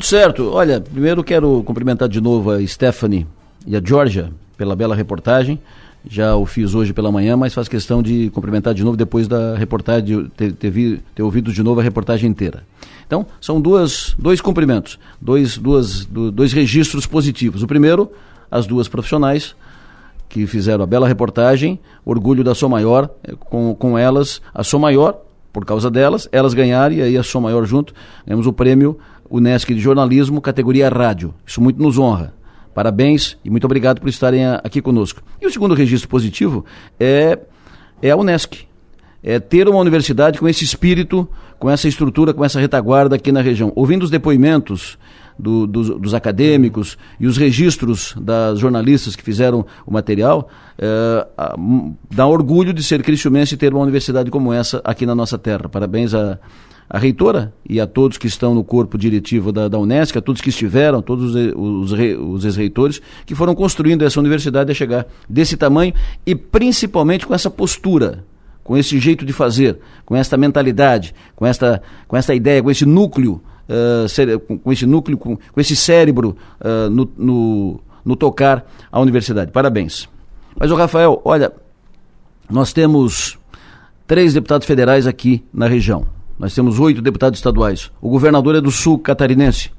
Tudo certo. Olha, primeiro quero cumprimentar de novo a Stephanie e a Georgia pela bela reportagem. Já o fiz hoje pela manhã, mas faz questão de cumprimentar de novo depois da reportagem, ter, ter, ter ouvido de novo a reportagem inteira. Então, são duas, dois cumprimentos, dois, duas, dois registros positivos. O primeiro, as duas profissionais que fizeram a bela reportagem, orgulho da Som Maior, eh, com, com elas, a Som Maior, por causa delas, elas ganharam e aí a Som Maior junto, ganhamos o prêmio Unesc de Jornalismo, categoria Rádio. Isso muito nos honra. Parabéns e muito obrigado por estarem aqui conosco. E o segundo registro positivo é, é a Unesc. É ter uma universidade com esse espírito, com essa estrutura, com essa retaguarda aqui na região. Ouvindo os depoimentos do, dos, dos, acadêmicos e os registros das jornalistas que fizeram o material, é, dá orgulho de ser cristiumense e ter uma universidade como essa aqui na nossa terra. Parabéns a a reitora e a todos que estão no corpo diretivo da, da Unesco, a todos que estiveram, todos os, os, os ex-reitores, que foram construindo essa universidade a chegar desse tamanho e principalmente com essa postura, com esse jeito de fazer, com esta mentalidade, com esta, com esta ideia, com esse núcleo, uh, com, esse núcleo, com, com esse cérebro uh, no, no, no tocar a universidade. Parabéns. Mas o Rafael, olha, nós temos três deputados federais aqui na região. Nós temos oito deputados estaduais. O governador é do sul catarinense.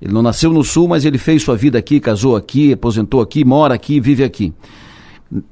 Ele não nasceu no sul, mas ele fez sua vida aqui, casou aqui, aposentou aqui, mora aqui, vive aqui.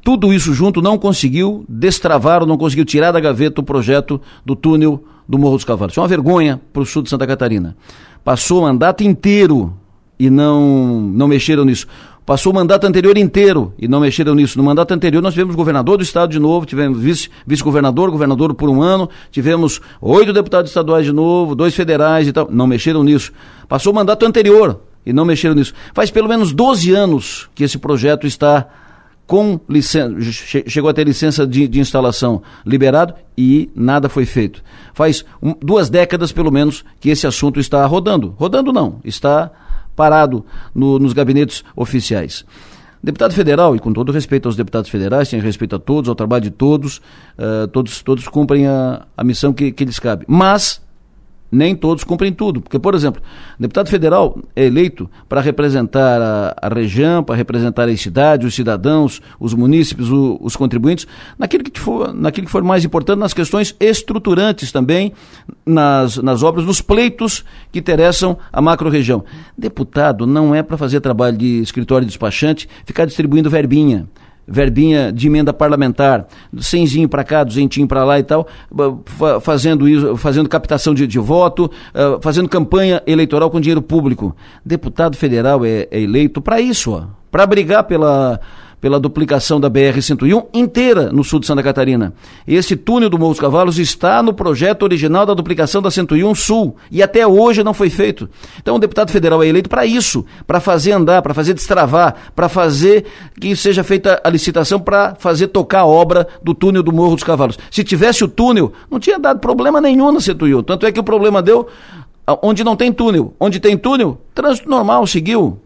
Tudo isso junto não conseguiu destravar ou não conseguiu tirar da gaveta o projeto do túnel do Morro dos Cavalos. Isso é uma vergonha para o sul de Santa Catarina. Passou o mandato inteiro e não, não mexeram nisso. Passou o mandato anterior inteiro e não mexeram nisso. No mandato anterior nós tivemos governador do estado de novo, tivemos vice, vice-governador, governador por um ano, tivemos oito deputados estaduais de novo, dois federais e tal. Não mexeram nisso. Passou o mandato anterior e não mexeram nisso. Faz pelo menos 12 anos que esse projeto está com licença, chegou a ter licença de, de, instalação liberado e nada foi feito. Faz um, duas décadas, pelo menos, que esse assunto está rodando. Rodando não, está parado no, nos gabinetes oficiais. Deputado federal, e com todo respeito aos deputados federais, tenho respeito a todos, ao trabalho de todos, uh, todos, todos cumprem a, a missão que, que lhes cabe. Mas nem todos cumprem tudo. Porque, por exemplo, deputado federal é eleito para representar a, a região, para representar as cidades, os cidadãos, os munícipes, o, os contribuintes, naquilo que, for, naquilo que for mais importante, nas questões estruturantes também, nas, nas obras, nos pleitos que interessam a macro-região. Deputado não é para fazer trabalho de escritório despachante, ficar distribuindo verbinha verbinha de emenda parlamentar, cenzinho para cá, duzentinho para lá e tal, fazendo isso, fazendo captação de, de voto, uh, fazendo campanha eleitoral com dinheiro público. Deputado federal é, é eleito para isso, para brigar pela pela duplicação da BR-101 inteira no sul de Santa Catarina. Esse túnel do Morro dos Cavalos está no projeto original da duplicação da 101 Sul e até hoje não foi feito. Então o deputado federal é eleito para isso, para fazer andar, para fazer destravar, para fazer que seja feita a licitação para fazer tocar a obra do túnel do Morro dos Cavalos. Se tivesse o túnel, não tinha dado problema nenhum na 101. Tanto é que o problema deu onde não tem túnel. Onde tem túnel, trânsito normal, seguiu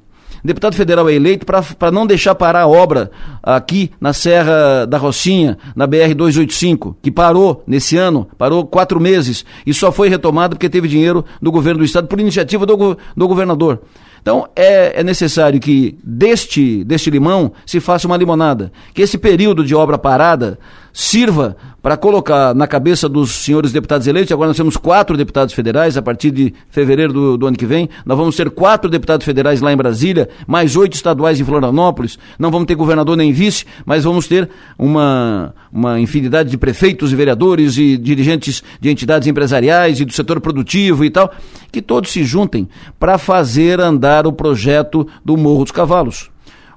deputado federal é eleito para não deixar parar a obra aqui na Serra da Rocinha, na BR-285, que parou nesse ano, parou quatro meses e só foi retomada porque teve dinheiro do governo do estado por iniciativa do, do governador. Então é, é, necessário que deste, deste limão se faça uma limonada, que esse período de obra parada sirva para colocar na cabeça dos senhores deputados eleitos, agora nós temos quatro deputados federais, a partir de fevereiro do, do, ano que vem, nós vamos ter quatro deputados federais lá em Brasília, mais oito estaduais em Florianópolis, não vamos ter governador nem vice, mas vamos ter uma, uma infinidade de prefeitos e vereadores e dirigentes de entidades empresariais e do setor produtivo e tal, que todos se juntem para fazer andar o projeto do Morro dos Cavalos.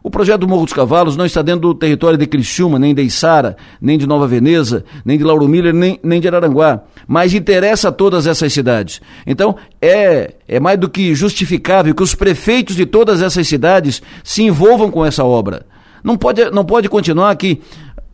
O projeto do Morro dos Cavalos não está dentro do território de Criciúma, nem de Içara, nem de Nova Veneza, nem de Lauro Miller, nem, nem de Araranguá, mas interessa a todas essas cidades. Então, é, é mais do que justificável que os prefeitos de todas essas cidades se envolvam com essa obra. Não pode, não pode continuar que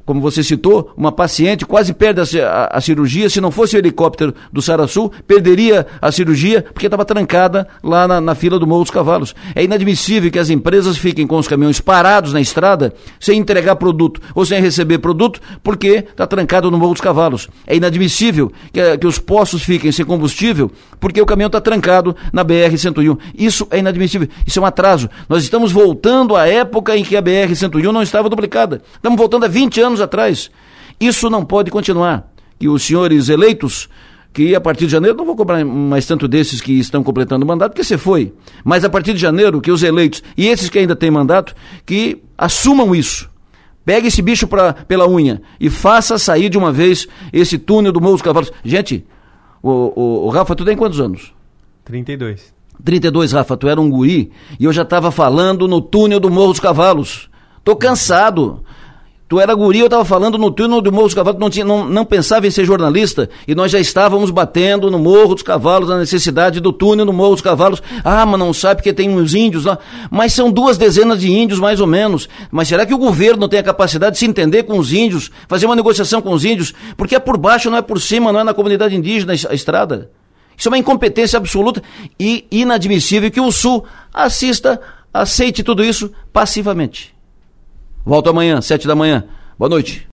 como você citou, uma paciente quase perde a, a, a, cirurgia. Se não fosse o helicóptero do Sarasul, perderia a cirurgia porque estava trancada lá na, na, fila do Morro dos Cavalos. É inadmissível que as empresas fiquem com os caminhões parados na estrada sem entregar produto ou sem receber produto porque está trancado no Morro dos Cavalos. É inadmissível que, que os postos fiquem sem combustível porque o caminhão está trancado na BR-101. Isso é inadmissível, isso é um atraso. Nós estamos voltando à época em que a BR-101 não estava duplicada. Estamos voltando a 20 anos atrás. Isso não pode continuar. E os senhores eleitos que a partir de janeiro, não vou cobrar mais tanto desses que estão completando o mandato, porque você foi. Mas a partir de janeiro, que os eleitos e esses que ainda têm mandato, que assumam isso. Pegue esse bicho pra, pela unha e faça sair de uma vez esse túnel do Morro dos Cavalos. Gente, o, o, o Rafa, tu tem quantos anos? 32. 32, Rafa, tu era um guri e eu já estava falando no túnel do Morro dos Cavalos. Tô cansado. Tu era guri, eu estava falando no túnel do Morro dos Cavalos, não, tinha, não, não pensava em ser jornalista, e nós já estávamos batendo no Morro dos Cavalos, a necessidade do túnel no Morro dos Cavalos. Ah, mas não sabe porque tem uns índios lá. Mas são duas dezenas de índios, mais ou menos. Mas será que o governo tem a capacidade de se entender com os índios, fazer uma negociação com os índios? Porque é por baixo, não é por cima, não é na comunidade indígena a estrada. Isso é uma incompetência absoluta e inadmissível que o Sul assista, aceite tudo isso passivamente. Volto amanhã, sete da manhã. Boa noite.